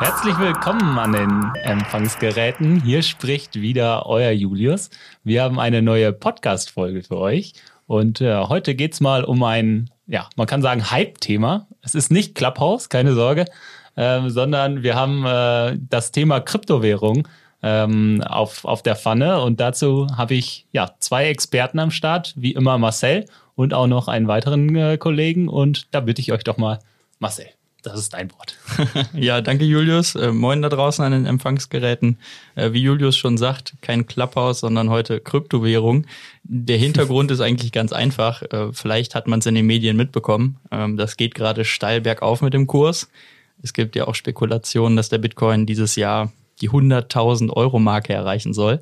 Herzlich willkommen an den Empfangsgeräten. Hier spricht wieder euer Julius. Wir haben eine neue Podcast-Folge für euch. Und äh, heute geht's mal um ein, ja, man kann sagen, Hype-Thema. Es ist nicht Clubhouse, keine Sorge, äh, sondern wir haben äh, das Thema Kryptowährung ähm, auf, auf der Pfanne. Und dazu habe ich ja zwei Experten am Start, wie immer Marcel und auch noch einen weiteren äh, Kollegen. Und da bitte ich euch doch mal, Marcel das ist dein Wort. ja, danke Julius. Äh, moin da draußen an den Empfangsgeräten. Äh, wie Julius schon sagt, kein Clubhouse, sondern heute Kryptowährung. Der Hintergrund ist eigentlich ganz einfach. Äh, vielleicht hat man es in den Medien mitbekommen. Ähm, das geht gerade steil bergauf mit dem Kurs. Es gibt ja auch Spekulationen, dass der Bitcoin dieses Jahr die 100.000 Euro Marke erreichen soll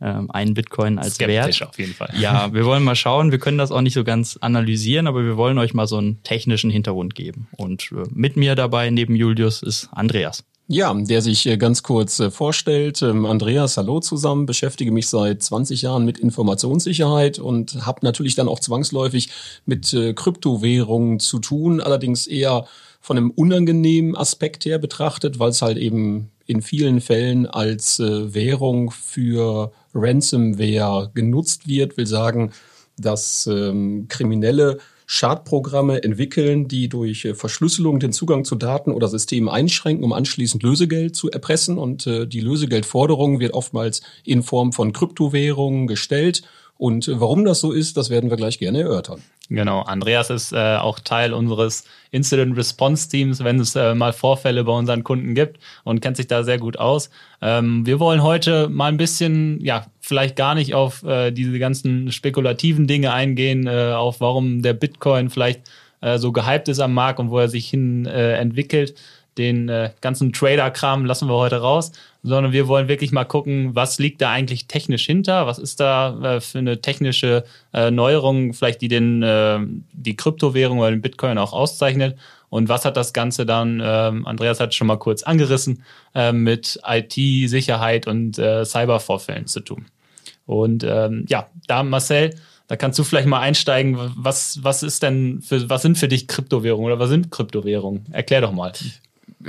ähm, einen Bitcoin als Skeptisch Wert. auf jeden Fall. Ja, wir wollen mal schauen. Wir können das auch nicht so ganz analysieren, aber wir wollen euch mal so einen technischen Hintergrund geben. Und äh, mit mir dabei neben Julius ist Andreas. Ja, der sich äh, ganz kurz äh, vorstellt. Ähm, Andreas, hallo zusammen, beschäftige mich seit 20 Jahren mit Informationssicherheit und habe natürlich dann auch zwangsläufig mit äh, Kryptowährungen zu tun, allerdings eher von einem unangenehmen Aspekt her betrachtet, weil es halt eben in vielen Fällen als Währung für Ransomware genutzt wird, will sagen, dass ähm, Kriminelle Schadprogramme entwickeln, die durch äh, Verschlüsselung den Zugang zu Daten oder Systemen einschränken, um anschließend Lösegeld zu erpressen. Und äh, die Lösegeldforderung wird oftmals in Form von Kryptowährungen gestellt. Und warum das so ist, das werden wir gleich gerne erörtern. Genau, Andreas ist äh, auch Teil unseres Incident Response Teams, wenn es äh, mal Vorfälle bei unseren Kunden gibt und kennt sich da sehr gut aus. Ähm, wir wollen heute mal ein bisschen, ja, vielleicht gar nicht auf äh, diese ganzen spekulativen Dinge eingehen, äh, auf warum der Bitcoin vielleicht äh, so gehypt ist am Markt und wo er sich hin äh, entwickelt, den äh, ganzen Trader-Kram lassen wir heute raus, sondern wir wollen wirklich mal gucken, was liegt da eigentlich technisch hinter, was ist da äh, für eine technische äh, Neuerung, vielleicht die den äh, die Kryptowährung oder den Bitcoin auch auszeichnet und was hat das Ganze dann, ähm, Andreas hat schon mal kurz angerissen, äh, mit IT-Sicherheit und äh, Cybervorfällen zu tun. Und ähm, ja, da Marcel, da kannst du vielleicht mal einsteigen. Was, was ist denn für, was sind für dich Kryptowährungen oder was sind Kryptowährungen? Erklär doch mal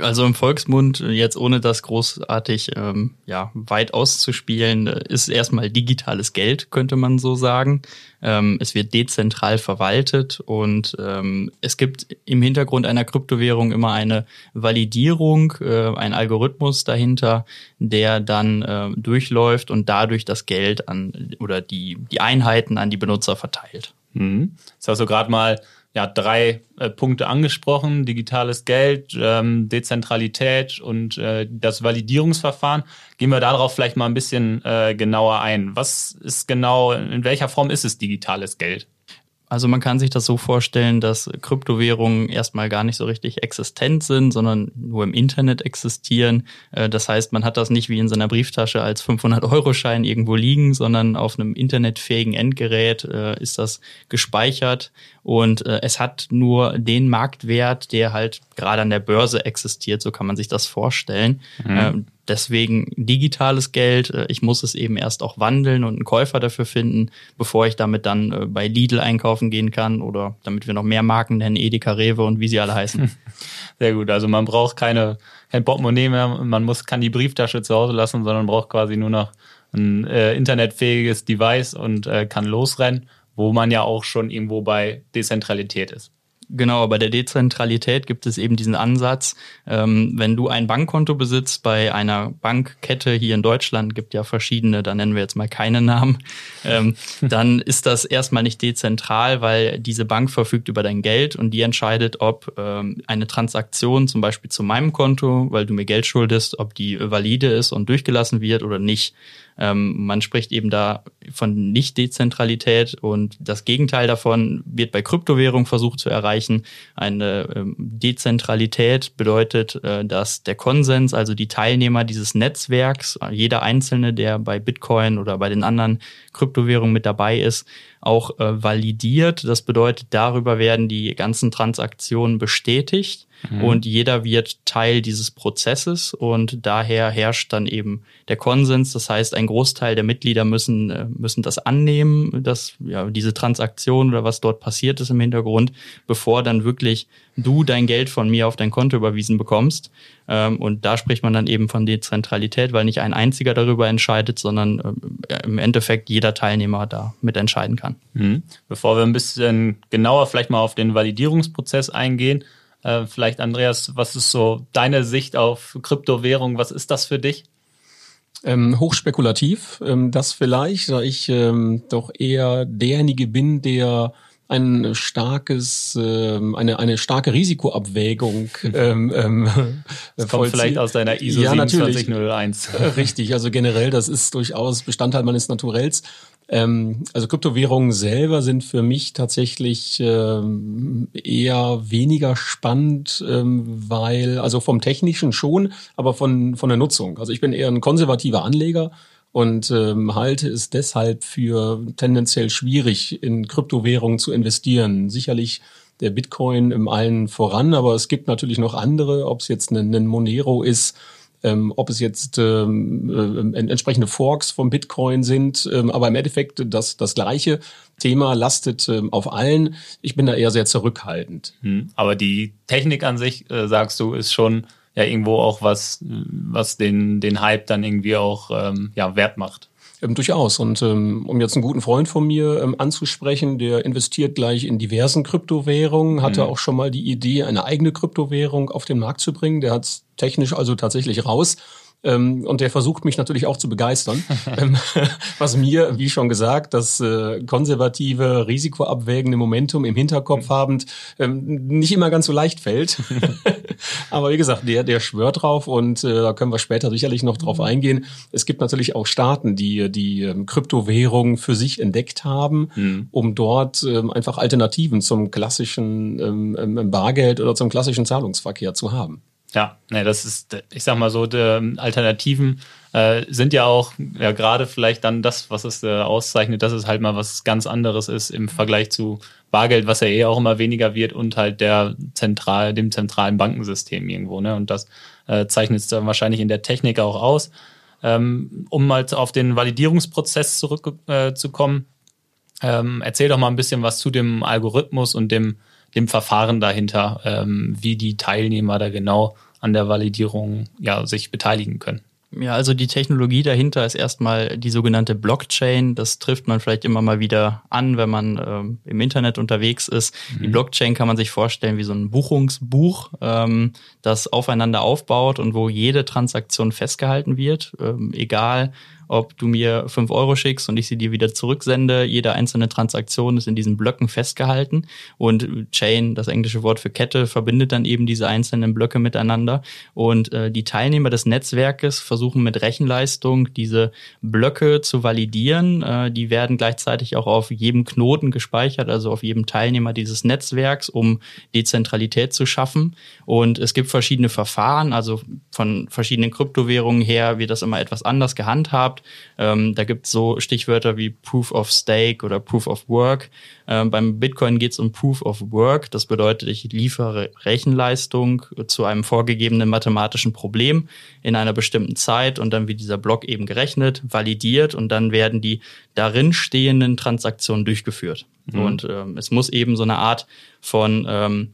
also im Volksmund, jetzt ohne das großartig ähm, ja, weit auszuspielen, ist erstmal digitales Geld, könnte man so sagen. Ähm, es wird dezentral verwaltet und ähm, es gibt im Hintergrund einer Kryptowährung immer eine Validierung, äh, ein Algorithmus dahinter, der dann äh, durchläuft und dadurch das Geld an oder die, die Einheiten an die Benutzer verteilt. Mhm. Jetzt hast du gerade mal ja, drei äh, Punkte angesprochen, digitales Geld, ähm, Dezentralität und äh, das Validierungsverfahren. Gehen wir darauf vielleicht mal ein bisschen äh, genauer ein. Was ist genau, in welcher Form ist es digitales Geld? Also man kann sich das so vorstellen, dass Kryptowährungen erstmal gar nicht so richtig existent sind, sondern nur im Internet existieren. Äh, das heißt, man hat das nicht wie in seiner Brieftasche als 500-Euro-Schein irgendwo liegen, sondern auf einem internetfähigen Endgerät äh, ist das gespeichert und äh, es hat nur den Marktwert, der halt gerade an der Börse existiert. So kann man sich das vorstellen. Mhm. Deswegen digitales Geld. Äh, ich muss es eben erst auch wandeln und einen Käufer dafür finden, bevor ich damit dann äh, bei Lidl einkaufen gehen kann oder damit wir noch mehr Marken nennen, Edeka, Rewe und wie sie alle heißen. Sehr gut. Also man braucht keine, kein Portemonnaie mehr. Man muss, kann die Brieftasche zu Hause lassen, sondern braucht quasi nur noch ein äh, internetfähiges Device und äh, kann losrennen, wo man ja auch schon irgendwo bei Dezentralität ist. Genau, bei der Dezentralität gibt es eben diesen Ansatz, ähm, wenn du ein Bankkonto besitzt bei einer Bankkette hier in Deutschland, gibt ja verschiedene, da nennen wir jetzt mal keine Namen, ähm, dann ist das erstmal nicht dezentral, weil diese Bank verfügt über dein Geld und die entscheidet, ob ähm, eine Transaktion zum Beispiel zu meinem Konto, weil du mir Geld schuldest, ob die valide ist und durchgelassen wird oder nicht. Ähm, man spricht eben da von Nicht-Dezentralität und das Gegenteil davon wird bei Kryptowährung versucht zu erreichen. Eine ähm, Dezentralität bedeutet, äh, dass der Konsens, also die Teilnehmer dieses Netzwerks, jeder Einzelne, der bei Bitcoin oder bei den anderen Kryptowährungen mit dabei ist, auch äh, validiert. Das bedeutet, darüber werden die ganzen Transaktionen bestätigt mhm. und jeder wird Teil dieses Prozesses und daher herrscht dann eben der Konsens. Das heißt, ein Großteil der Mitglieder müssen, äh, müssen das annehmen, dass ja, diese Transaktion oder was dort passiert ist im Hintergrund, bevor dann wirklich du dein Geld von mir auf dein Konto überwiesen bekommst. Ähm, und da spricht man dann eben von Dezentralität, weil nicht ein einziger darüber entscheidet, sondern äh, im Endeffekt jeder Teilnehmer da mit entscheiden kann. Mhm. Bevor wir ein bisschen genauer vielleicht mal auf den Validierungsprozess eingehen, äh, vielleicht Andreas, was ist so deine Sicht auf Kryptowährung? Was ist das für dich? Ähm, hochspekulativ, ähm, das vielleicht, da ich ähm, doch eher derjenige bin, der ein starkes, ähm, eine, eine starke Risikoabwägung. Ähm, ähm, das kommt vielleicht aus deiner ISO ja, 2701. Richtig, also generell, das ist durchaus Bestandteil meines Naturells. Ähm, also Kryptowährungen selber sind für mich tatsächlich ähm, eher weniger spannend, ähm, weil, also vom Technischen schon, aber von, von der Nutzung. Also ich bin eher ein konservativer Anleger und ähm, halte es deshalb für tendenziell schwierig, in Kryptowährungen zu investieren. Sicherlich der Bitcoin im allen voran, aber es gibt natürlich noch andere, ob es jetzt ein, ein Monero ist, ähm, ob es jetzt ähm, äh, entsprechende Forks vom Bitcoin sind, ähm, aber im Endeffekt das, das gleiche Thema lastet ähm, auf allen. Ich bin da eher sehr zurückhaltend. Hm, aber die Technik an sich, äh, sagst du, ist schon ja irgendwo auch was, was den, den Hype dann irgendwie auch ähm, ja, wert macht. Ähm, durchaus. Und ähm, um jetzt einen guten Freund von mir ähm, anzusprechen, der investiert gleich in diversen Kryptowährungen, hatte mhm. auch schon mal die Idee, eine eigene Kryptowährung auf den Markt zu bringen. Der hat es technisch also tatsächlich raus. Ähm, und der versucht mich natürlich auch zu begeistern. Ähm, was mir, wie schon gesagt, das äh, konservative, risikoabwägende Momentum im Hinterkopf habend ähm, nicht immer ganz so leicht fällt. Aber wie gesagt, der, der schwört drauf und äh, da können wir später sicherlich noch drauf eingehen. Es gibt natürlich auch Staaten, die die ähm, Kryptowährung für sich entdeckt haben, mhm. um dort einfach Alternativen zum klassischen Bargeld oder zum klassischen Zahlungsverkehr zu haben. Ja, ne, das ist, ich sag mal so, die Alternativen äh, sind ja auch ja gerade vielleicht dann das, was es äh, auszeichnet, dass es halt mal was ganz anderes ist im Vergleich zu Bargeld, was ja eh auch immer weniger wird und halt der zentral, dem zentralen Bankensystem irgendwo. Ne? Und das äh, zeichnet es dann wahrscheinlich in der Technik auch aus. Ähm, um mal auf den Validierungsprozess zurückzukommen, äh, ähm, erzähl doch mal ein bisschen was zu dem Algorithmus und dem dem Verfahren dahinter, ähm, wie die Teilnehmer da genau an der Validierung ja, sich beteiligen können. Ja, also die Technologie dahinter ist erstmal die sogenannte Blockchain. Das trifft man vielleicht immer mal wieder an, wenn man ähm, im Internet unterwegs ist. Mhm. Die Blockchain kann man sich vorstellen wie so ein Buchungsbuch, ähm, das aufeinander aufbaut und wo jede Transaktion festgehalten wird, ähm, egal ob du mir fünf Euro schickst und ich sie dir wieder zurücksende. Jede einzelne Transaktion ist in diesen Blöcken festgehalten und Chain, das englische Wort für Kette, verbindet dann eben diese einzelnen Blöcke miteinander und äh, die Teilnehmer des Netzwerkes versuchen mit Rechenleistung diese Blöcke zu validieren. Äh, die werden gleichzeitig auch auf jedem Knoten gespeichert, also auf jedem Teilnehmer dieses Netzwerks, um Dezentralität zu schaffen. Und es gibt verschiedene Verfahren, also von verschiedenen Kryptowährungen her wird das immer etwas anders gehandhabt gehabt. Ähm, da gibt es so Stichwörter wie Proof of Stake oder Proof of Work. Ähm, beim Bitcoin geht es um Proof of Work. Das bedeutet, ich liefere Rechenleistung zu einem vorgegebenen mathematischen Problem in einer bestimmten Zeit und dann wird dieser Block eben gerechnet, validiert und dann werden die darin stehenden Transaktionen durchgeführt. Mhm. Und ähm, es muss eben so eine Art von ähm,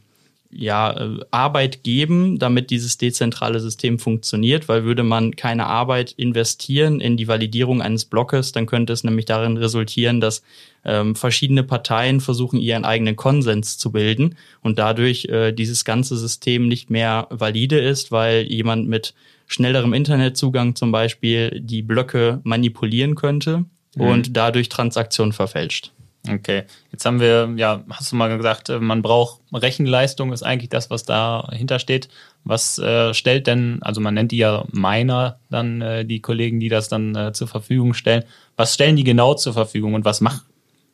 ja, äh, Arbeit geben, damit dieses dezentrale System funktioniert, weil würde man keine Arbeit investieren in die Validierung eines Blockes, dann könnte es nämlich darin resultieren, dass ähm, verschiedene Parteien versuchen, ihren eigenen Konsens zu bilden und dadurch äh, dieses ganze System nicht mehr valide ist, weil jemand mit schnellerem Internetzugang zum Beispiel die Blöcke manipulieren könnte mhm. und dadurch Transaktionen verfälscht. Okay, jetzt haben wir, ja, hast du mal gesagt, äh, man braucht Rechenleistung, ist eigentlich das, was dahinter steht. Was äh, stellt denn, also man nennt die ja Miner, dann äh, die Kollegen, die das dann äh, zur Verfügung stellen. Was stellen die genau zur Verfügung und was macht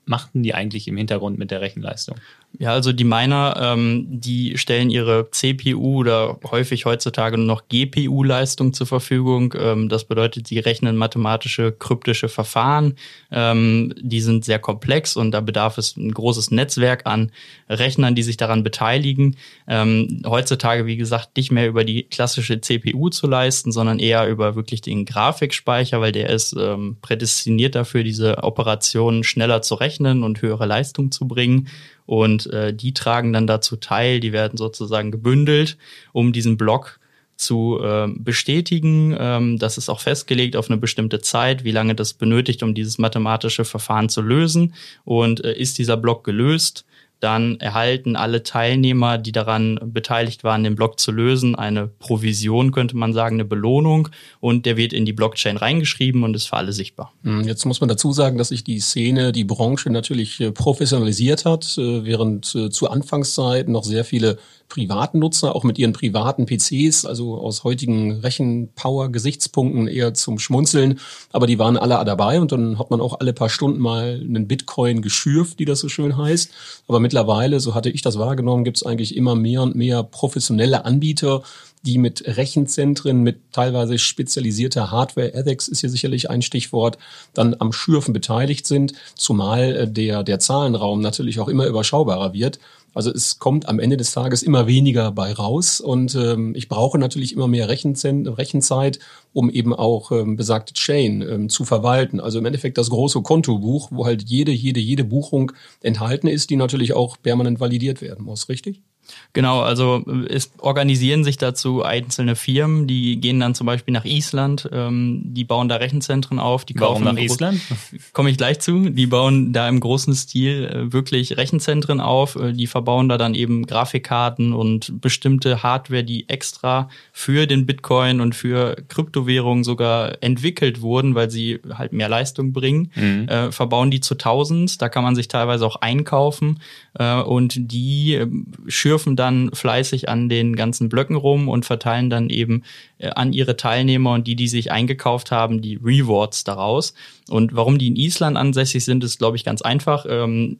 machten die eigentlich im Hintergrund mit der Rechenleistung? Ja, also die Miner, ähm, die stellen ihre CPU oder häufig heutzutage nur noch GPU-Leistung zur Verfügung. Ähm, das bedeutet, sie rechnen mathematische, kryptische Verfahren. Ähm, die sind sehr komplex und da bedarf es ein großes Netzwerk an Rechnern, die sich daran beteiligen. Ähm, heutzutage, wie gesagt, nicht mehr über die klassische CPU zu leisten, sondern eher über wirklich den Grafikspeicher, weil der ist ähm, prädestiniert dafür, diese Operationen schneller zu rechnen und höhere Leistung zu bringen. Und äh, die tragen dann dazu teil, die werden sozusagen gebündelt, um diesen Block zu äh, bestätigen. Ähm, das ist auch festgelegt auf eine bestimmte Zeit, wie lange das benötigt, um dieses mathematische Verfahren zu lösen. Und äh, ist dieser Block gelöst, dann erhalten alle Teilnehmer, die daran beteiligt waren, den Block zu lösen, eine Provision, könnte man sagen, eine Belohnung und der wird in die Blockchain reingeschrieben und ist für alle sichtbar. Hm, jetzt muss man dazu sagen, dass sich die Szene, die Branche natürlich äh, professionalisiert hat, äh, während äh, zu Anfangszeiten noch sehr viele privaten Nutzer, auch mit ihren privaten PCs, also aus heutigen Rechenpower-Gesichtspunkten eher zum Schmunzeln, aber die waren alle dabei und dann hat man auch alle paar Stunden mal einen Bitcoin geschürft, wie das so schön heißt. Aber mittlerweile, so hatte ich das wahrgenommen, gibt es eigentlich immer mehr und mehr professionelle Anbieter, die mit Rechenzentren, mit teilweise spezialisierter Hardware, Ethics ist hier sicherlich ein Stichwort, dann am Schürfen beteiligt sind, zumal äh, der, der Zahlenraum natürlich auch immer überschaubarer wird. Also es kommt am Ende des Tages immer weniger bei raus und ähm, ich brauche natürlich immer mehr Rechenzeit, um eben auch ähm, besagte Chain ähm, zu verwalten. Also im Endeffekt das große Kontobuch, wo halt jede, jede, jede Buchung enthalten ist, die natürlich auch permanent validiert werden muss, richtig? Genau, also es organisieren sich dazu einzelne Firmen, die gehen dann zum Beispiel nach Island, ähm, die bauen da Rechenzentren auf. Die Warum nach Island? Komme ich gleich zu. Die bauen da im großen Stil äh, wirklich Rechenzentren auf. Äh, die verbauen da dann eben Grafikkarten und bestimmte Hardware, die extra für den Bitcoin und für Kryptowährungen sogar entwickelt wurden, weil sie halt mehr Leistung bringen. Mhm. Äh, verbauen die zu Tausends. Da kann man sich teilweise auch einkaufen äh, und die äh, schürfen schürfen dann fleißig an den ganzen Blöcken rum und verteilen dann eben äh, an ihre Teilnehmer und die, die sich eingekauft haben, die Rewards daraus. Und warum die in Island ansässig sind, ist, glaube ich, ganz einfach. Ähm,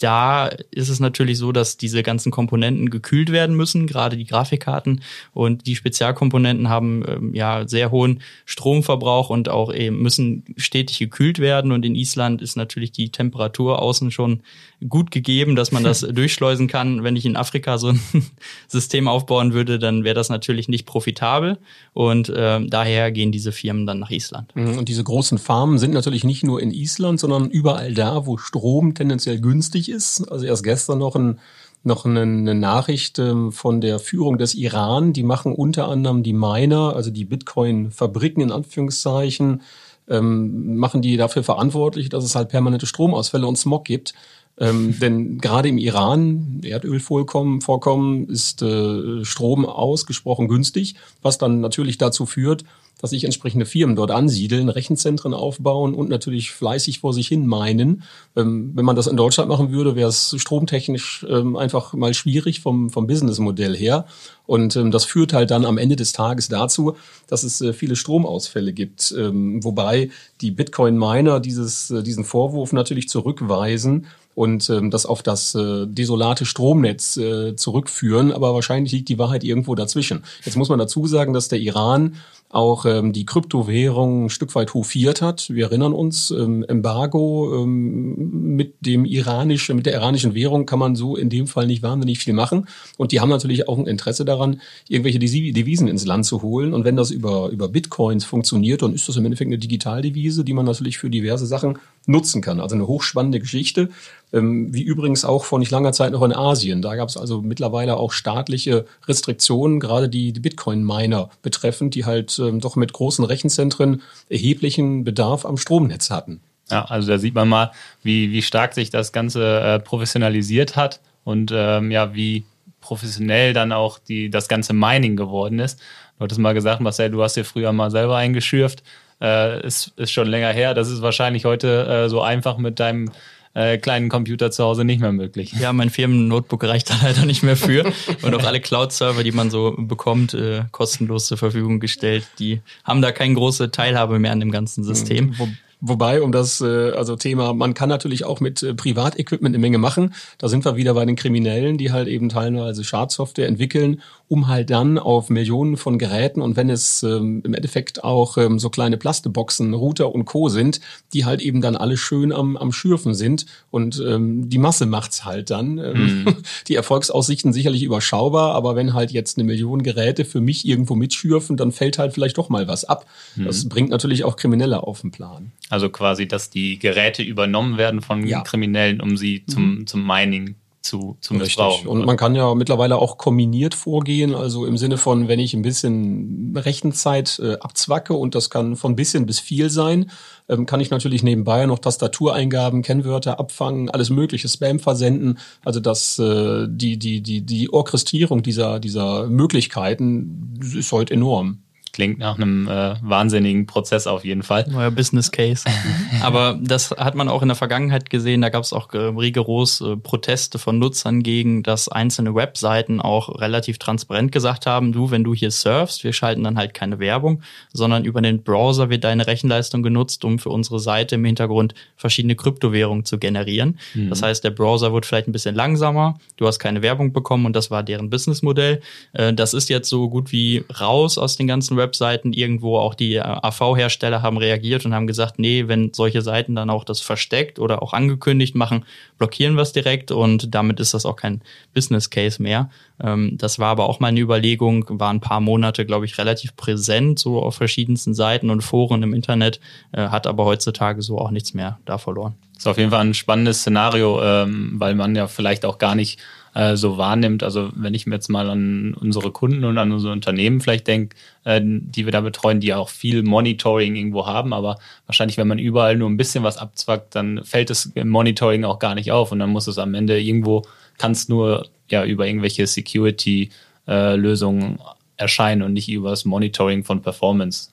da ist es natürlich so, dass diese ganzen Komponenten gekühlt werden müssen, gerade die Grafikkarten. Und die Spezialkomponenten haben ähm, ja sehr hohen Stromverbrauch und auch eben müssen stetig gekühlt werden. Und in Island ist natürlich die Temperatur außen schon gut gegeben, dass man das durchschleusen kann. Wenn ich in Afrika so ein System aufbauen würde, dann wäre das natürlich nicht profitabel. Und äh, daher gehen diese Firmen dann nach Island. Mhm, und diese großen Farmen sind natürlich nicht nur in Island, sondern überall da, wo Strom tendenziell günstig ist. Also erst gestern noch ein noch eine, eine Nachricht ähm, von der Führung des Iran. Die machen unter anderem die Miner, also die Bitcoin-Fabriken in Anführungszeichen, ähm, machen die dafür verantwortlich, dass es halt permanente Stromausfälle und Smog gibt. Ähm, denn gerade im Iran, Erdölvorkommen Vorkommen, ist äh, Strom ausgesprochen günstig, was dann natürlich dazu führt, dass sich entsprechende Firmen dort ansiedeln, Rechenzentren aufbauen und natürlich fleißig vor sich hin meinen. Ähm, wenn man das in Deutschland machen würde, wäre es stromtechnisch ähm, einfach mal schwierig vom, vom Businessmodell her. Und ähm, das führt halt dann am Ende des Tages dazu, dass es äh, viele Stromausfälle gibt. Ähm, wobei die Bitcoin-Miner dieses, äh, diesen Vorwurf natürlich zurückweisen, und ähm, das auf das äh, desolate Stromnetz äh, zurückführen. Aber wahrscheinlich liegt die Wahrheit irgendwo dazwischen. Jetzt muss man dazu sagen, dass der Iran auch ähm, die Kryptowährung ein Stück weit hofiert hat. Wir erinnern uns, ähm, Embargo ähm, mit dem iranischen, mit der iranischen Währung kann man so in dem Fall nicht wahnsinnig viel machen. Und die haben natürlich auch ein Interesse daran, irgendwelche Devisen ins Land zu holen. Und wenn das über, über Bitcoins funktioniert, dann ist das im Endeffekt eine Digitaldevise, die man natürlich für diverse Sachen nutzen kann. Also eine hochspannende Geschichte. Ähm, wie übrigens auch vor nicht langer Zeit noch in Asien. Da gab es also mittlerweile auch staatliche Restriktionen, gerade die, Bitcoin-Miner betreffend, die halt ähm, doch mit großen Rechenzentren erheblichen Bedarf am Stromnetz hatten. Ja, also da sieht man mal, wie, wie stark sich das Ganze äh, professionalisiert hat und ähm, ja, wie professionell dann auch die, das ganze Mining geworden ist. Du hattest mal gesagt, Marcel, du hast dir früher mal selber eingeschürft. Äh, ist, ist schon länger her. Das ist wahrscheinlich heute äh, so einfach mit deinem äh, kleinen Computer zu Hause nicht mehr möglich. Ja, mein Firmen-Notebook reicht da leider nicht mehr für. Und auch alle Cloud-Server, die man so bekommt, äh, kostenlos zur Verfügung gestellt, die haben da keine große Teilhabe mehr an dem ganzen System. Wo, Wobei, um das äh, also Thema, man kann natürlich auch mit äh, Privatequipment eine Menge machen. Da sind wir wieder bei den Kriminellen, die halt eben teilweise Schadsoftware entwickeln, um halt dann auf Millionen von Geräten und wenn es ähm, im Endeffekt auch ähm, so kleine Plasteboxen, Router und Co. sind, die halt eben dann alle schön am, am Schürfen sind und ähm, die Masse macht's halt dann. Ähm, mhm. Die Erfolgsaussichten sicherlich überschaubar, aber wenn halt jetzt eine Million Geräte für mich irgendwo mitschürfen, dann fällt halt vielleicht doch mal was ab. Mhm. Das bringt natürlich auch Kriminelle auf den Plan. Also quasi, dass die Geräte übernommen werden von ja. Kriminellen, um sie zum, mhm. zum Mining zu, zu missbrauchen. Und man kann ja mittlerweile auch kombiniert vorgehen, also im Sinne von, wenn ich ein bisschen Rechenzeit äh, abzwacke und das kann von bisschen bis viel sein, ähm, kann ich natürlich nebenbei noch Tastatureingaben, Kennwörter abfangen, alles mögliche Spam versenden. Also das äh, die die die die Orchestrierung dieser dieser Möglichkeiten ist heute enorm. Klingt nach einem äh, wahnsinnigen Prozess auf jeden Fall. Neuer Business Case. Aber das hat man auch in der Vergangenheit gesehen. Da gab es auch äh, rigoros äh, Proteste von Nutzern gegen, dass einzelne Webseiten auch relativ transparent gesagt haben, du, wenn du hier surfst, wir schalten dann halt keine Werbung, sondern über den Browser wird deine Rechenleistung genutzt, um für unsere Seite im Hintergrund verschiedene Kryptowährungen zu generieren. Mhm. Das heißt, der Browser wird vielleicht ein bisschen langsamer, du hast keine Werbung bekommen und das war deren Businessmodell. Äh, das ist jetzt so gut wie raus aus den ganzen Webseiten irgendwo, auch die äh, AV-Hersteller haben reagiert und haben gesagt, nee, wenn solche Seiten dann auch das versteckt oder auch angekündigt machen, blockieren wir es direkt und damit ist das auch kein Business Case mehr. Ähm, das war aber auch mal eine Überlegung, war ein paar Monate, glaube ich, relativ präsent, so auf verschiedensten Seiten und Foren im Internet, äh, hat aber heutzutage so auch nichts mehr da verloren. Das ist auf jeden Fall ein spannendes Szenario, ähm, weil man ja vielleicht auch gar nicht äh, so wahrnimmt. Also wenn ich mir jetzt mal an unsere Kunden und an unsere Unternehmen vielleicht denke, äh, die wir da betreuen, die auch viel Monitoring irgendwo haben, aber wahrscheinlich, wenn man überall nur ein bisschen was abzwackt, dann fällt es im Monitoring auch gar nicht auf und dann muss es am Ende irgendwo, kann es nur ja über irgendwelche Security-Lösungen äh, erscheinen und nicht über das Monitoring von Performance,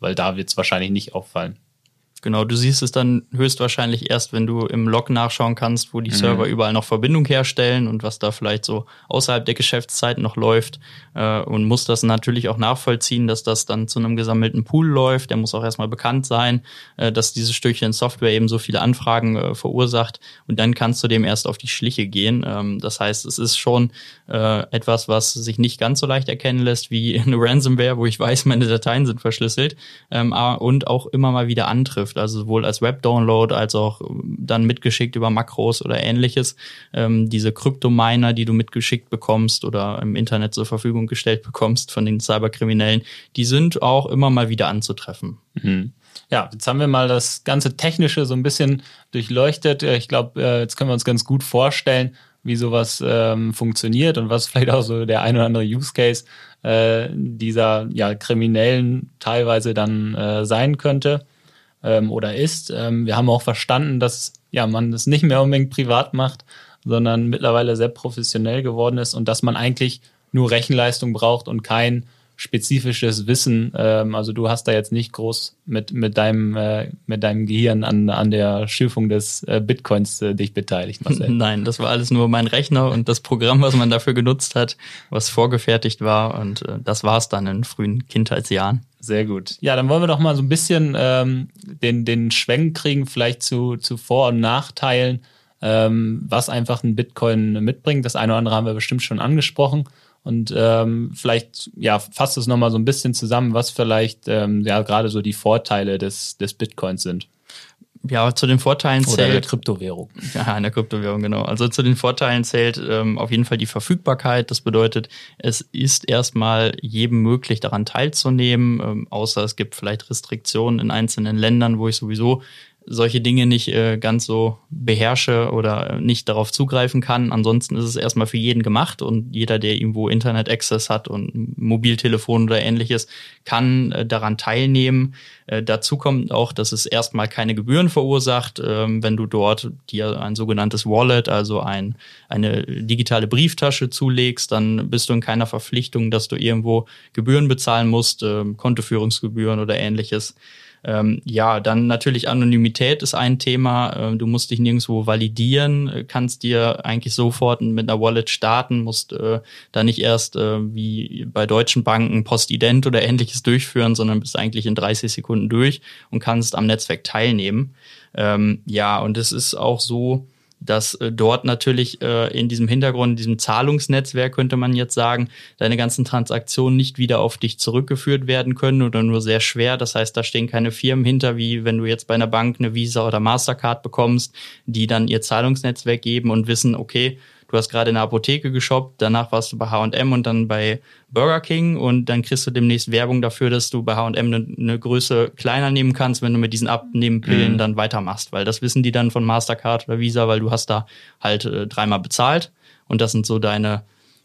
weil da wird es wahrscheinlich nicht auffallen. Genau, du siehst es dann höchstwahrscheinlich erst, wenn du im Log nachschauen kannst, wo die mhm. Server überall noch Verbindung herstellen und was da vielleicht so außerhalb der Geschäftszeit noch läuft. Äh, und musst das natürlich auch nachvollziehen, dass das dann zu einem gesammelten Pool läuft. Der muss auch erstmal bekannt sein, äh, dass dieses Stückchen Software eben so viele Anfragen äh, verursacht. Und dann kannst du dem erst auf die Schliche gehen. Ähm, das heißt, es ist schon äh, etwas, was sich nicht ganz so leicht erkennen lässt wie eine Ransomware, wo ich weiß, meine Dateien sind verschlüsselt ähm, und auch immer mal wieder antrifft betrifft, also sowohl als Web-Download als auch ähm, dann mitgeschickt über Makros oder ähnliches. Ähm, diese Kryptominer, die du mitgeschickt bekommst oder im Internet zur Verfügung gestellt bekommst von den Cyberkriminellen, die sind auch immer mal wieder anzutreffen. Mhm. Ja, jetzt haben wir mal das ganze Technische so ein bisschen durchleuchtet. Ich glaube, äh, jetzt können wir uns ganz gut vorstellen, wie sowas ähm, funktioniert und was vielleicht auch so der ein oder andere Use Case äh, dieser ja, Kriminellen teilweise dann äh, sein könnte ähm, oder ist. Ähm, wir haben auch verstanden, dass ja, man das nicht mehr unbedingt privat macht, sondern mittlerweile sehr professionell geworden ist und dass man eigentlich nur Rechenleistung braucht und kein spezifisches Wissen. Ähm, also du hast da jetzt nicht groß mit, mit, deinem, äh, mit deinem Gehirn an, an der Schiffung des äh, Bitcoins äh, dich beteiligt, Marcel. Nein, das war alles nur mein Rechner und das Programm, was man dafür genutzt hat, was vorgefertigt war. Und äh, das war es dann in frühen Kindheitsjahren. Sehr gut. Ja, dann wollen wir doch mal so ein bisschen ähm, den, den Schwenk kriegen, vielleicht zu, zu Vor- und Nachteilen, ähm, was einfach ein Bitcoin mitbringt. Das eine oder andere haben wir bestimmt schon angesprochen. Und ähm, vielleicht ja, fasst es nochmal so ein bisschen zusammen, was vielleicht ähm, ja gerade so die Vorteile des, des Bitcoins sind. Ja, zu den Vorteilen Oder zählt. der Kryptowährung. Ja, in der Kryptowährung, genau. Also zu den Vorteilen zählt ähm, auf jeden Fall die Verfügbarkeit. Das bedeutet, es ist erstmal jedem möglich, daran teilzunehmen, ähm, außer es gibt vielleicht Restriktionen in einzelnen Ländern, wo ich sowieso solche Dinge nicht äh, ganz so beherrsche oder nicht darauf zugreifen kann. Ansonsten ist es erstmal für jeden gemacht und jeder, der irgendwo Internet-Access hat und Mobiltelefon oder ähnliches, kann äh, daran teilnehmen. Äh, dazu kommt auch, dass es erstmal keine Gebühren verursacht, ähm, wenn du dort dir ein sogenanntes Wallet, also ein, eine digitale Brieftasche zulegst, dann bist du in keiner Verpflichtung, dass du irgendwo Gebühren bezahlen musst, äh, Kontoführungsgebühren oder ähnliches. Ähm, ja, dann natürlich Anonymität ist ein Thema. Ähm, du musst dich nirgendwo validieren, äh, kannst dir eigentlich sofort mit einer Wallet starten, musst äh, da nicht erst äh, wie bei deutschen Banken Postident oder ähnliches durchführen, sondern bist eigentlich in 30 Sekunden durch und kannst am Netzwerk teilnehmen. Ähm, ja, und es ist auch so, dass äh, dort natürlich äh, in diesem Hintergrund, in diesem Zahlungsnetzwerk könnte man jetzt sagen, deine ganzen Transaktionen nicht wieder auf dich zurückgeführt werden können oder nur sehr schwer. Das heißt, da stehen keine Firmen hinter, wie wenn du jetzt bei einer Bank eine Visa oder Mastercard bekommst, die dann ihr Zahlungsnetzwerk geben und wissen, okay, du hast gerade in der Apotheke geshoppt, danach warst du bei H&M und dann bei Burger King und dann kriegst du demnächst Werbung dafür, dass du bei H&M eine, eine Größe kleiner nehmen kannst, wenn du mit diesen Abnehmpillen mhm. dann weitermachst, weil das wissen die dann von Mastercard oder Visa, weil du hast da halt äh, dreimal bezahlt und das sind so deine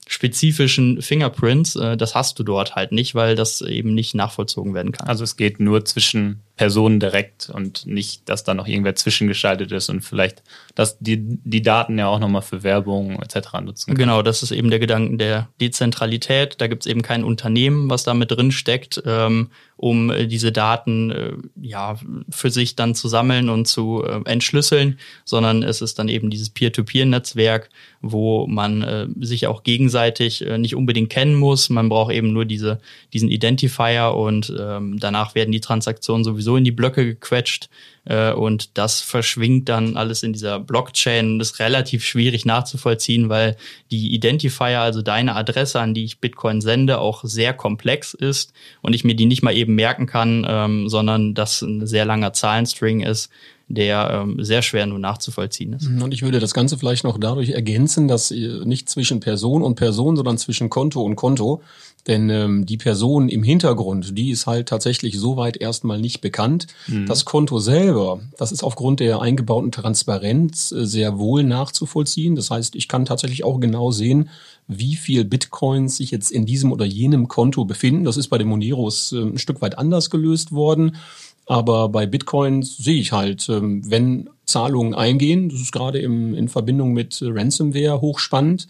spezifischen Fingerprints, äh, das hast du dort halt nicht, weil das eben nicht nachvollzogen werden kann. Also es geht nur zwischen Personen direkt und nicht, dass da noch irgendwer zwischengeschaltet ist und vielleicht, dass die, die Daten ja auch nochmal für Werbung etc. nutzen. Kann. Genau, das ist eben der Gedanke der Dezentralität. Da gibt es eben kein Unternehmen, was da mit drin steckt, ähm, um äh, diese Daten äh, ja für sich dann zu sammeln und zu äh, entschlüsseln, sondern es ist dann eben dieses Peer-to-Peer-Netzwerk, wo man äh, sich auch gegenseitig äh, nicht unbedingt kennen muss. Man braucht eben nur diese, diesen Identifier und ähm, danach werden die Transaktionen sowieso sowieso in die Blöcke gequetscht äh, und das verschwingt dann alles in dieser Blockchain. Das ist relativ schwierig nachzuvollziehen, weil die Identifier, also deine Adresse, an die ich Bitcoin sende, auch sehr komplex ist und ich mir die nicht mal eben merken kann, ähm, sondern das ein sehr langer Zahlenstring ist, der ähm, sehr schwer nur nachzuvollziehen ist. Und ich würde das Ganze vielleicht noch dadurch ergänzen, dass äh, nicht zwischen Person und Person, sondern zwischen Konto und Konto denn ähm, die Person im Hintergrund, die ist halt tatsächlich soweit erstmal nicht bekannt. Mhm. Das Konto selber, das ist aufgrund der eingebauten Transparenz äh, sehr wohl nachzuvollziehen. Das heißt, ich kann tatsächlich auch genau sehen, wie viel Bitcoins sich jetzt in diesem oder jenem Konto befinden. Das ist bei den Moneros äh, ein Stück weit anders gelöst worden. Aber bei Bitcoins sehe ich halt, ähm, wenn Zahlungen eingehen, das ist gerade in Verbindung mit Ransomware hochspannend.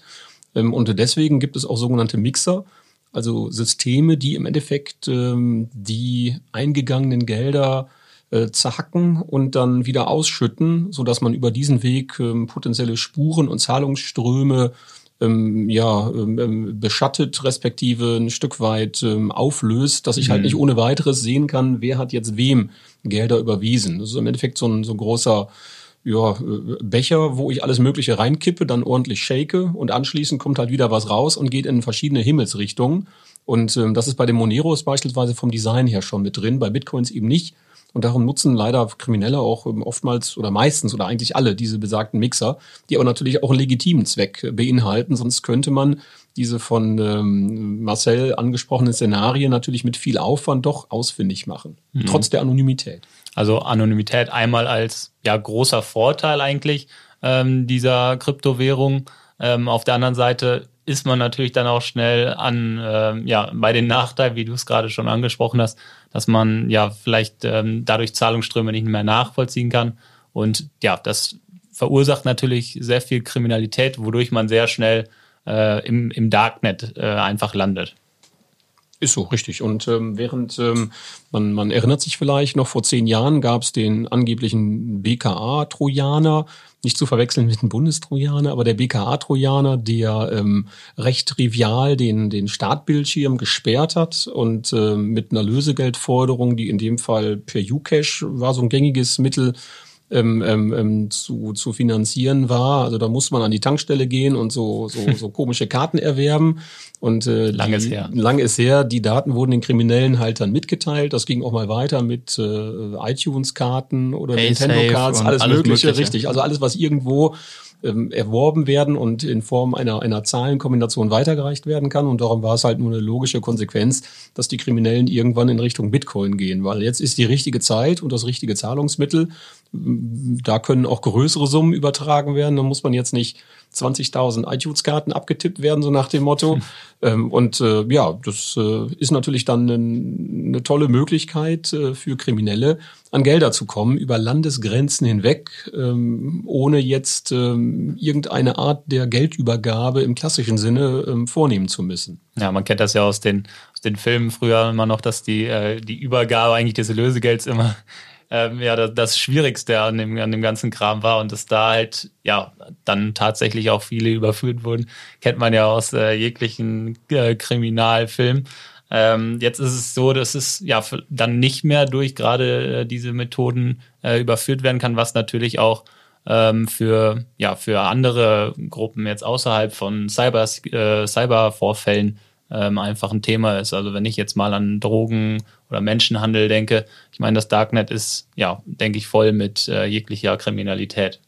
Ähm, und deswegen gibt es auch sogenannte Mixer. Also Systeme, die im Endeffekt ähm, die eingegangenen Gelder äh, zerhacken und dann wieder ausschütten, so dass man über diesen Weg potenzielle Spuren und Zahlungsströme ähm, ja, ähm, ähm beschattet, respektive ein Stück weit ähm, auflöst, dass ich halt mhm. nicht ohne weiteres sehen kann, wer hat jetzt wem Gelder überwiesen. Das ist im Endeffekt so ein, so ein großer ja, äh, Becher, wo ich alles Mögliche reinkippe, dann ordentlich shake und anschließend kommt halt wieder was raus und geht in verschiedene Himmelsrichtungen. Und ähm, das ist bei den Moneros beispielsweise vom Design her schon mit drin, bei Bitcoins eben nicht. Und darum nutzen leider Kriminelle auch ähm, oftmals oder meistens oder eigentlich alle diese besagten Mixer, die aber natürlich auch einen legitimen Zweck äh, beinhalten. Sonst könnte man diese von ähm, Marcel angesprochenen Szenarien natürlich mit viel Aufwand doch ausfindig machen, mhm. trotz der Anonymität. Also Anonymität einmal als ja großer Vorteil eigentlich ähm, dieser Kryptowährung. Ähm, auf der anderen Seite ist man natürlich dann auch schnell an ähm, ja bei den Nachteilen, wie du es gerade schon angesprochen hast, dass man ja vielleicht ähm, dadurch Zahlungsströme nicht mehr nachvollziehen kann und ja das verursacht natürlich sehr viel Kriminalität, wodurch man sehr schnell äh, im, im Darknet äh, einfach landet. Ist so, richtig. Und ähm, während ähm, man, man erinnert sich vielleicht noch vor zehn Jahren gab es den angeblichen BKA-Trojaner, nicht zu verwechseln mit dem Bundestrojaner, aber der BKA-Trojaner, der ähm, recht trivial den, den Startbildschirm gesperrt hat und äh, mit einer Lösegeldforderung, die in dem Fall per Ucash war so ein gängiges Mittel, ähm, ähm, ähm, zu, zu finanzieren war. Also da muss man an die Tankstelle gehen und so, so, so komische Karten erwerben. Und äh, lang ist her. Lang ist her. Die Daten wurden den Kriminellen halt dann mitgeteilt. Das ging auch mal weiter mit äh, iTunes-Karten oder Nintendo-Cards, alles, alles mögliche, mögliche, richtig. Also alles, was irgendwo ähm, erworben werden und in Form einer, einer Zahlenkombination weitergereicht werden kann. Und darum war es halt nur eine logische Konsequenz, dass die Kriminellen irgendwann in Richtung Bitcoin gehen, weil jetzt ist die richtige Zeit und das richtige Zahlungsmittel, Da können auch größere Summen übertragen werden. Da muss man jetzt nicht 20.000 iTunes-Karten abgetippt werden, so nach dem Motto. Ähm, und äh, ja, das äh, ist natürlich dann eine, tolle Möglichkeit äh, für Kriminelle, an Gelder zu kommen, über Landesgrenzen hinweg, ähm, ohne jetzt ähm, irgendeine Art der Geldübergabe im klassischen Sinne ähm, vornehmen zu müssen. Ja, man kennt das ja aus den, aus den Filmen früher immer noch, dass die, die Übergabe eigentlich des Lösegelds immer ähm, ja das, das Schwierigste an dem, an dem ganzen Kram war und dass da halt ja dann tatsächlich auch viele überführt wurden, kennt man ja aus äh, jeglichen äh, Kriminalfilmen. Ähm, jetzt ist es so, dass es ja dann nicht mehr durch gerade äh, diese Methoden äh, überführt werden kann, was natürlich auch ähm, für ja für andere Gruppen jetzt außerhalb von Cyber äh, Cybervorfällen ähm, einfach ein Thema ist. Also wenn ich jetzt mal an Drogen oder Menschenhandel denke, ich meine, das Darknet ist, ja, denke ich, voll mit äh, jeglicher Kriminalität.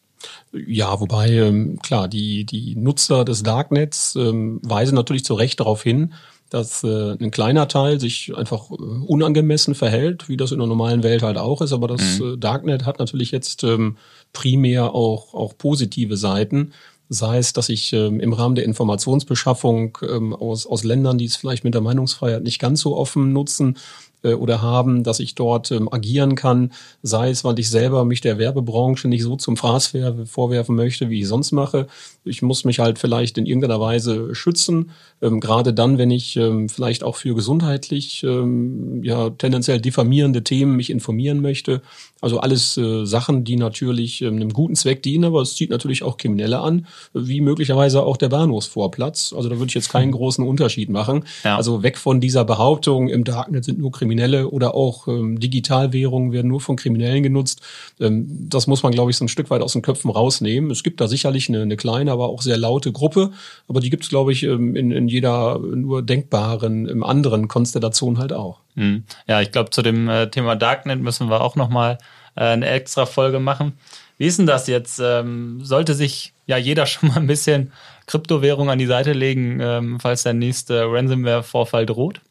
Ja, wobei, ähm, klar, die, die Nutzer des Darknets ähm, weisen natürlich zu Recht darauf hin, dass äh, ein kleiner Teil sich einfach äh, unangemessen verhält, wie das in der normalen Welt halt auch ist. Aber das mhm. äh, Darknet hat natürlich jetzt ähm, primär auch, auch positive Seiten sei es, dass ich ähm, im Rahmen der Informationsbeschaffung ähm, aus, aus Ländern, die es vielleicht mit der Meinungsfreiheit nicht ganz so offen nutzen, äh, oder haben, dass ich dort ähm, agieren kann, sei es, weil ich selber mich der Werbebranche nicht so zum Fraß vorwerfen möchte, wie ich sonst mache. Ich muss mich halt vielleicht in irgendeiner Weise schützen, ähm, gerade dann, wenn ich ähm, vielleicht auch für gesundheitlich ähm, ja tendenziell diffamierende Themen mich informieren möchte. Also alles äh, Sachen, die natürlich ähm, einem guten Zweck dienen, aber es zieht natürlich auch Kriminelle an, wie möglicherweise auch der Bahnhofsvorplatz. Also da würde ich jetzt keinen großen Unterschied machen. Ja. Also weg von dieser Behauptung, im Darknet sind nur Kriminelle oder auch ähm, Digitalwährungen werden nur von Kriminellen genutzt. Ähm, das muss man, glaube ich, so ein Stück weit aus den Köpfen rausnehmen. Es gibt da sicherlich eine, eine kleine, aber auch sehr laute Gruppe, aber die gibt es, glaube ich, ähm, in, in jeder nur denkbaren, im anderen Konstellation halt auch. Mhm. Ja, ich glaube, zu dem äh, Thema Darknet müssen wir auch nochmal äh, eine extra Folge machen. Wie ist denn das jetzt? Ähm, sollte sich ja jeder schon mal ein bisschen Kryptowährung an die Seite legen, ähm, falls der nächste Ransomware-Vorfall droht?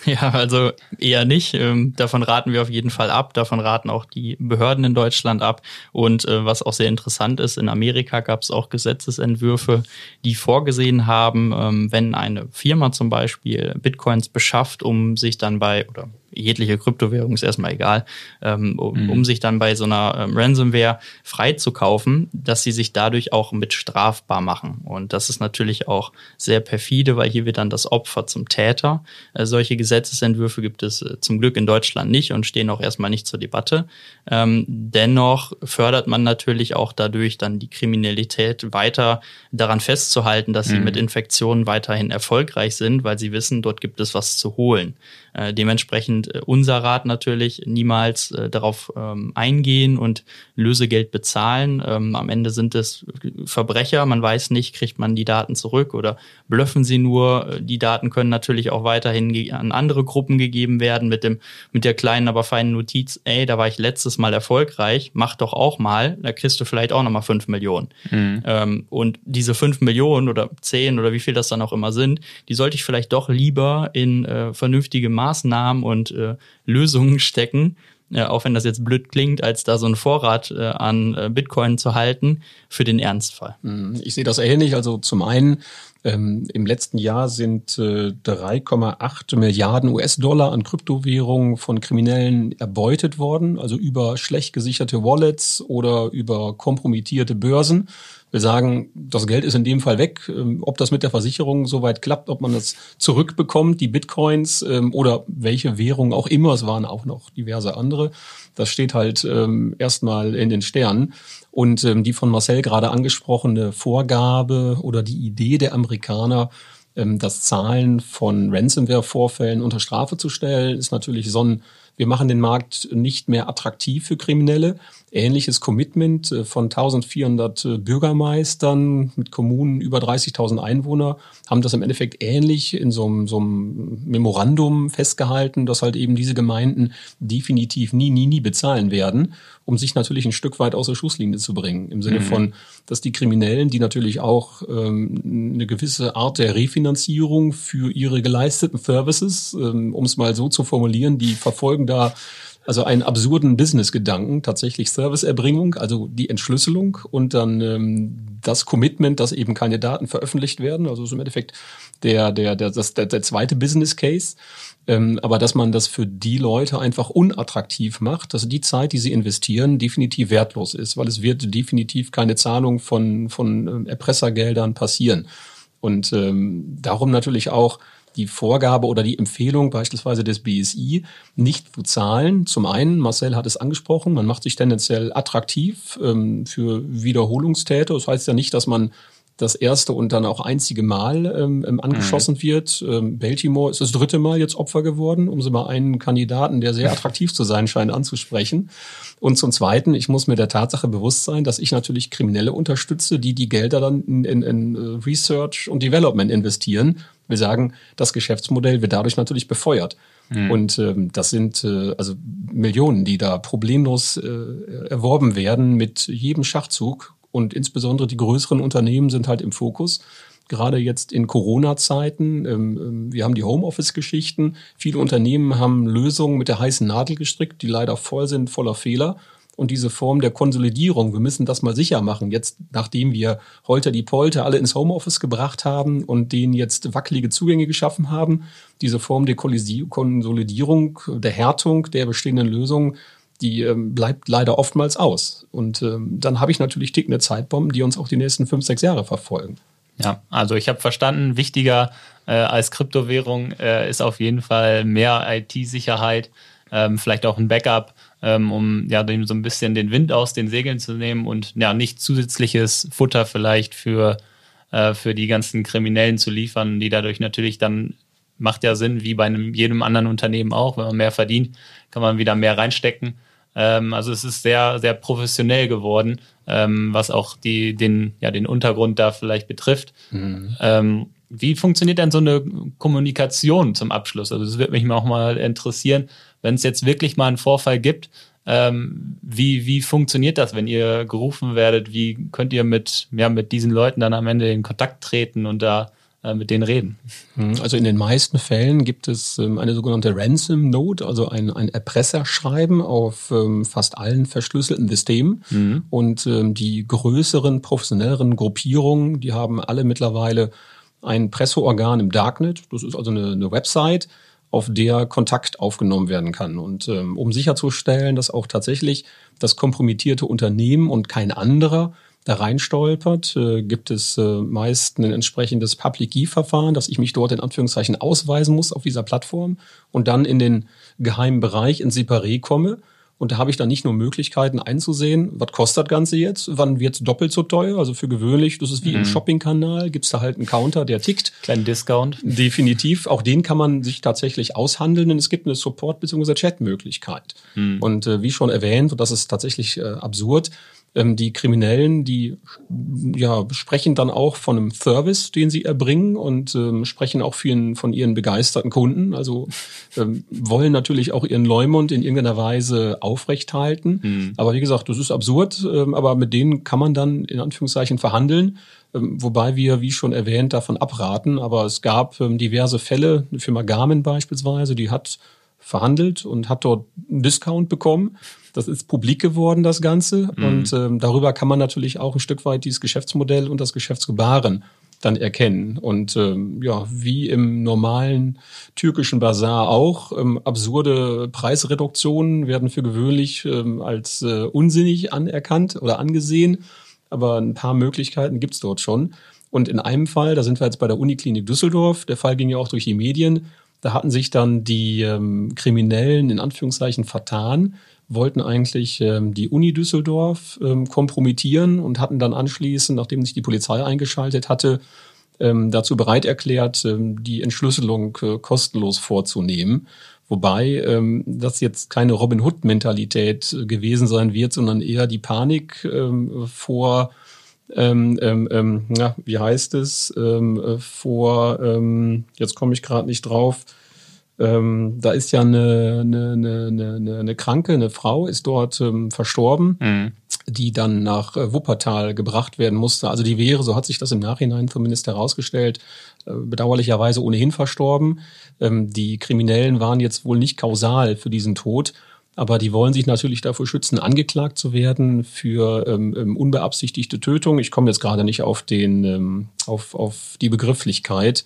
Ja, also eher nicht. Ähm, davon raten wir auf jeden Fall ab. Davon raten auch die Behörden in Deutschland ab. Und äh, was auch sehr interessant ist, in Amerika gab es auch Gesetzesentwürfe, die vorgesehen haben, ähm, wenn eine Firma zum Beispiel Bitcoins beschafft, um sich dann bei oder jegliche Kryptowährung ist erstmal egal, ähm, um, mhm. um, sich dann bei so einer ähm, Ransomware freizukaufen, dass sie sich dadurch auch mit strafbar machen. Und das ist natürlich auch sehr perfide, weil hier wird dann das Opfer zum Täter. Äh, solche Gesetzesentwürfe gibt es äh, zum Glück in Deutschland nicht und stehen auch erstmal nicht zur Debatte. Ähm, dennoch fördert man natürlich auch dadurch dann die Kriminalität weiter daran festzuhalten, dass mhm. sie mit Infektionen weiterhin erfolgreich sind, weil sie wissen, dort gibt es was zu holen. Äh, dementsprechend äh, unser Rat natürlich niemals äh, darauf ähm, eingehen und Lösegeld bezahlen. Ähm, am Ende sind es Verbrecher. Man weiß nicht, kriegt man die Daten zurück oder blöffen sie nur. Die Daten können natürlich auch weiterhin an andere Gruppen gegeben werden mit dem, mit der kleinen, aber feinen Notiz. Ey, da war ich letztes Mal erfolgreich. Mach doch auch mal. Da kriegst du vielleicht auch nochmal fünf Millionen. Mhm. Ähm, und diese fünf Millionen oder zehn oder wie viel das dann auch immer sind, die sollte ich vielleicht doch lieber in äh, vernünftige Maßnahmen Maßnahmen äh, Lösungen stecken, äh, auch wenn das jetzt blöd klingt, als da so ein Vorrat äh, an äh, Bitcoin zu halten für den Ernstfall. Mhm. Ich sehe das ähnlich. Also zum einen ähm, Im letzten Jahr sind äh, 3,8 Milliarden US-Dollar an Kryptowährungen von Kriminellen erbeutet worden, also über schlecht gesicherte Wallets oder über kompromittierte Börsen. Wir sagen, das Geld ist in dem Fall weg. Ähm, ob das mit der Versicherung soweit klappt, ob man das zurückbekommt, die Bitcoins ähm, oder welche Währung auch immer, es waren auch noch diverse andere, das steht halt ähm, erstmal in den Sternen. Und die von Marcel gerade angesprochene Vorgabe oder die Idee der Amerikaner, das Zahlen von Ransomware-Vorfällen unter Strafe zu stellen, ist natürlich so ein wir machen den Markt nicht mehr attraktiv für Kriminelle. Ähnliches Commitment äh, von 1400 äh, Bürgermeistern mit Kommunen über 30.000 Einwohner haben das im Endeffekt ähnlich in so einem, so einem Memorandum festgehalten, dass halt eben diese Gemeinden definitiv nie, nie, nie bezahlen werden, um sich natürlich ein Stück weit aus der Schusslinie zu bringen. Im Sinne mhm. von, dass die Kriminellen, die natürlich auch ähm, eine gewisse Art der Refinanzierung für ihre geleisteten Services, ähm, um es mal so zu formulieren, die verfolgen da also einen absurden Business-Gedanken, tatsächlich Serviceerbringung, also die Entschlüsselung und dann ähm, das Commitment, dass eben keine Daten veröffentlicht werden. Also ist im Endeffekt der, der, der, das, der, der zweite Business Case. Ähm, aber dass man das für die Leute einfach unattraktiv macht, dass die Zeit, die sie investieren, definitiv wertlos ist, weil es wird definitiv keine Zahlung von, von ähm, Erpressergeldern passieren. Und ähm, darum natürlich auch die Vorgabe oder die Empfehlung beispielsweise des BSI, nicht zu zahlen. Zum einen, Marcel hat es angesprochen, man macht sich tendenziell attraktiv ähm, für Wiederholungstäter. Das heißt ja nicht, dass man das erste und dann auch einzige Mal ähm, ähm, angeschossen mhm. wird. Ähm, Baltimore ist das dritte Mal jetzt Opfer geworden, um so mal einen Kandidaten, der sehr attraktiv zu sein scheint, anzusprechen. Und zum Zweiten, ich muss mir der Tatsache bewusst sein, dass ich natürlich Kriminelle unterstütze, die die Gelder dann in, in, in äh, Research und Development investieren. Wir sagen, das Geschäftsmodell wird dadurch natürlich befeuert. Mhm. Und ähm, das sind äh, also Millionen, die da problemlos äh, erworben werden mit jedem Schachzug und insbesondere die größeren Unternehmen sind halt im Fokus. Gerade jetzt in Corona-Zeiten. Ähm, ähm, wir haben die Homeoffice-Geschichten. Viele Unternehmen haben Lösungen mit der heißen Nadel gestrickt, die leider voll sind, voller Fehler. Und diese Form der Konsolidierung, wir müssen das mal sicher machen. Jetzt, nachdem wir Holter die Polter alle ins Homeoffice gebracht haben und denen jetzt wackelige Zugänge geschaffen haben, diese Form der Konsolidierung, der Härtung der bestehenden Lösungen die ähm, bleibt leider oftmals aus. Und ähm, dann habe ich natürlich tickende Zeitbomben, die uns auch die nächsten fünf, sechs Jahre verfolgen. Ja, also ich habe verstanden, wichtiger äh, als Kryptowährung äh, ist auf jeden Fall mehr IT-Sicherheit, ähm, vielleicht auch ein Backup, ähm, um ja dem so ein bisschen den Wind aus den Segeln zu nehmen und ja nicht zusätzliches Futter vielleicht für, äh, für die ganzen Kriminellen zu liefern, die dadurch natürlich dann macht ja Sinn, wie bei einem, jedem anderen Unternehmen auch, wenn man mehr verdient, kann man wieder mehr reinstecken. Ähm, also es ist sehr, sehr professionell geworden, ähm, was auch die, den, ja, den Untergrund da vielleicht betrifft. Mhm. Ähm, wie funktioniert denn so eine Kommunikation zum Abschluss? Also das würde mich auch mal interessieren, wenn es jetzt wirklich mal einen Vorfall gibt, ähm, wie, wie funktioniert das, wenn ihr gerufen werdet? Wie könnt ihr mit, ja, mit diesen Leuten dann am Ende in Kontakt treten und da äh, mit denen reden. Mhm. Also in den meisten Fällen gibt es ähm, eine sogenannte Ransom Note, also ein, ein Erpresserschreiben auf ähm, fast allen verschlüsselten Systemen. Mhm. Und ähm, die größeren, professionelleren Gruppierungen, die haben alle mittlerweile ein Presseorgan im Darknet. Das ist also eine, eine Website, auf der Kontakt aufgenommen werden kann. Und ähm, um sicherzustellen, dass auch tatsächlich das kompromittierte Unternehmen und kein anderer da reinstolpert, äh, gibt es äh, meist ein entsprechendes Public Key-Verfahren, dass ich mich dort in Anführungszeichen ausweisen muss auf dieser Plattform und dann in den geheimen Bereich in Separé komme. Und da habe ich dann nicht nur Möglichkeiten einzusehen, was kostet das Ganze jetzt, wann wird es doppelt so teuer. Also für gewöhnlich, das ist wie mhm. im Shopping-Kanal, gibt es da halt einen Counter, der tickt. Kleinen Discount. Definitiv. Auch den kann man sich tatsächlich aushandeln, denn es gibt eine Support- bzw. Chat-Möglichkeit. Mhm. Und äh, wie schon erwähnt, und das ist tatsächlich äh, absurd, ähm, die Kriminellen, die ja, sprechen dann auch von einem Service, den sie erbringen und ähm, sprechen auch vielen von ihren begeisterten Kunden. Also ähm, wollen natürlich auch ihren Leumund in irgendeiner Weise aufrechthalten. Mhm. Aber wie gesagt, das ist absurd, ähm, aber mit denen kann man dann in Anführungszeichen verhandeln. Ähm, wobei wir, wie schon erwähnt, davon abraten. Aber es gab ähm, diverse Fälle, eine Firma Garmin beispielsweise, die hat verhandelt und hat dort einen Discount bekommen. Das ist publik geworden, das Ganze. Mhm. Und ähm, darüber kann man natürlich auch ein Stück weit dieses Geschäftsmodell und das Geschäftsgebaren dann erkennen. Und ähm, ja, wie im normalen türkischen Bazar auch, ähm, absurde Preisreduktionen werden für gewöhnlich ähm, als äh, unsinnig anerkannt oder angesehen. Aber ein paar Möglichkeiten gibt's dort schon. Und in einem Fall, da sind wir jetzt bei der Uniklinik Düsseldorf, der Fall ging ja auch durch die Medien, da hatten sich dann die ähm, Kriminellen in Anführungszeichen vertan, wollten eigentlich ähm, die Uni Düsseldorf ähm, kompromittieren und hatten dann anschließend, nachdem sich die Polizei eingeschaltet hatte, ähm, dazu bereit erklärt, ähm, die Entschlüsselung äh, kostenlos vorzunehmen. Wobei ähm, das jetzt keine Robin Hood-Mentalität äh, gewesen sein wird, sondern eher die Panik ähm, vor ähm, ähm, ähm, ja, wie heißt es, ähm, äh, vor, ähm, jetzt komme ich gerade nicht drauf, ähm, da ist ja eine, eine, eine, eine, eine Kranke, eine Frau, ist dort ähm, verstorben, mhm. die dann nach äh, Wuppertal gebracht werden musste. Also die wäre, so hat sich das im Nachhinein zumindest herausgestellt, äh, bedauerlicherweise ohnehin verstorben. Ähm, die Kriminellen waren jetzt wohl nicht kausal für diesen Tod. aber die wollen sich natürlich davor schützen, angeklagt zu werden für ähm, ähm unbeabsichtigte Tötung. Ich komme jetzt gerade nicht auf den ähm, auf, auf die Begrifflichkeit.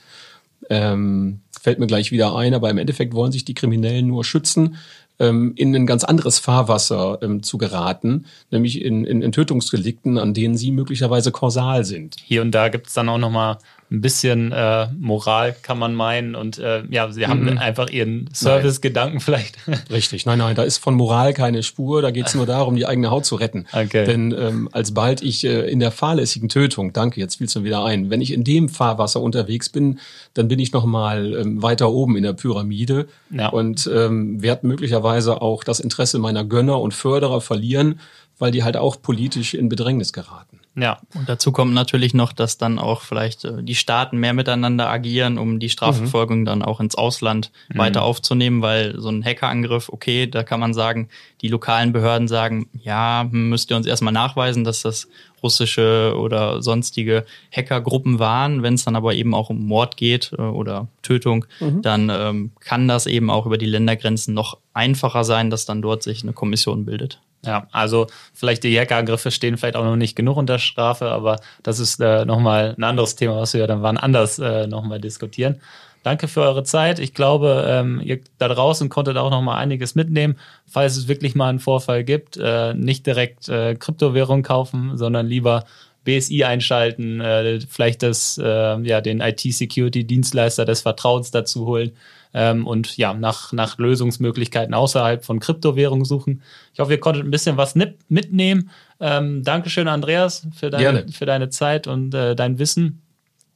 Ähm, fällt mir gleich wieder ein, aber im Endeffekt wollen sich die Kriminellen nur schützen ähm, in ein ganz anderes Fahrwasser ähm, zu geraten, nämlich in, in, in Tötungsdelikten, an denen sie möglicherweise kausal sind. Hier und da gibt es dann auch nochmal ein bisschen äh, Moral, kann man meinen. Und äh, ja, sie haben mhm. einfach ihren Service-Gedanken vielleicht. Richtig, nein, nein, da ist von Moral keine Spur. Da geht es nur darum, die eigene Haut zu retten. Okay. Denn ähm, alsbald ich äh, in der fahrlässigen Tötung, danke, jetzt fiel es mir wieder ein, wenn ich in dem Fahrwasser unterwegs bin, dann bin ich nochmal ähm, weiter oben in der Pyramide ja. und ähm, werde möglicherweise auch das Interesse meiner Gönner und Förderer verlieren, weil die halt auch politisch in Bedrängnis geraten. Ja, und dazu kommt natürlich noch, dass dann auch vielleicht äh, die Staaten mehr miteinander agieren, um die Strafverfolgung mhm. dann auch ins Ausland mhm. weiter aufzunehmen, weil so ein Hackerangriff, okay, da kann man sagen, die lokalen Behörden sagen, ja, müsst ihr uns erstmal nachweisen, dass das russische oder sonstige Hackergruppen waren. Wenn es dann aber eben auch um Mord geht äh, oder Tötung, mhm. dann ähm, kann das eben auch über die Ländergrenzen noch einfacher sein, dass dann dort sich eine Kommission bildet. Ja, also vielleicht die Hackerangriffe stehen vielleicht auch noch nicht genug unter Strafe, aber das ist äh, nochmal ein anderes Thema, was wir dann wann anders äh, nochmal diskutieren. Danke für eure Zeit. Ich glaube, ähm, ihr da draußen konntet auch noch mal einiges mitnehmen. Falls es wirklich mal einen Vorfall gibt, äh, nicht direkt äh, Kryptowährung kaufen, sondern lieber BSI einschalten, äh, vielleicht das, äh, ja, den IT-Security-Dienstleister des Vertrauens dazu holen ähm, und ja, nach, nach Lösungsmöglichkeiten außerhalb von Kryptowährungen suchen. Ich hoffe, ihr konntet ein bisschen was mitnehmen. Ähm, Dankeschön, Andreas, für deine, für deine Zeit und äh, dein Wissen.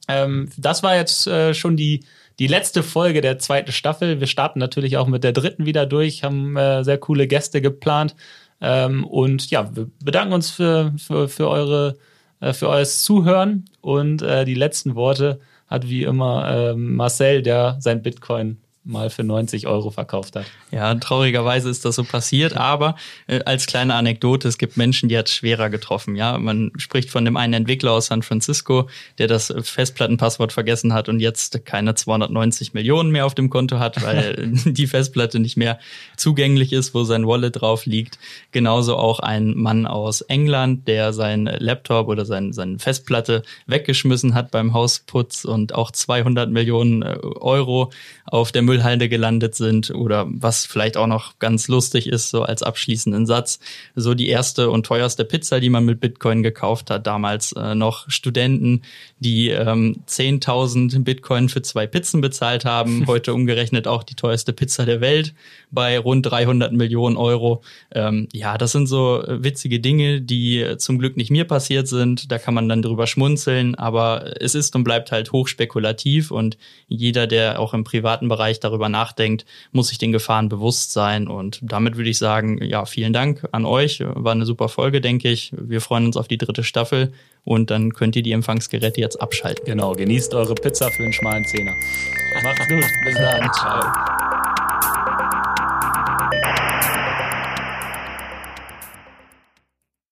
Ähm, das war jetzt äh, schon die, die letzte Folge der zweiten Staffel. Wir starten natürlich auch mit der dritten wieder durch, haben äh, sehr coole Gäste geplant. Ähm, und ja, wir bedanken uns für, für, für, eure, äh, für euer Zuhören und äh, die letzten Worte hat wie immer äh, Marcel, der sein Bitcoin mal für 90 Euro verkauft hat. Ja, traurigerweise ist das so passiert, aber äh, als kleine Anekdote, es gibt Menschen, die hat es schwerer getroffen. Ja, man spricht von dem einen Entwickler aus San Francisco, der das Festplattenpasswort vergessen hat und jetzt keine 290 Millionen mehr auf dem Konto hat, weil die Festplatte nicht mehr zugänglich ist, wo sein Wallet drauf liegt. Genauso auch ein Mann aus England, der sein Laptop oder sein, seine Festplatte weggeschmissen hat beim Hausputz und auch 200 Millionen äh, Euro auf der Müll Müllhalde gelandet sind oder was vielleicht auch noch ganz lustig ist, so als abschließenden Satz, so die erste und teuerste Pizza, die man mit Bitcoin gekauft hat, damals äh, noch Studenten, die ähm, 10.000 Bitcoin für zwei Pizzen bezahlt haben, heute umgerechnet auch die teuerste Pizza der Welt bei rund 300 Millionen Euro. Ähm, ja, das sind so witzige Dinge, die zum Glück nicht mir passiert sind. Da kann man dann drüber schmunzeln, aber es ist und bleibt halt hochspekulativ und jeder, der auch im privaten Bereich darüber nachdenkt, muss sich den Gefahren bewusst sein. Und damit würde ich sagen, ja, vielen Dank an euch. War eine super Folge, denke ich. Wir freuen uns auf die dritte Staffel und dann könnt ihr die Empfangsgeräte jetzt abschalten. Genau, genießt eure Pizza für einen schmalen Zehner. Macht's gut. Bis dann. Ciao. you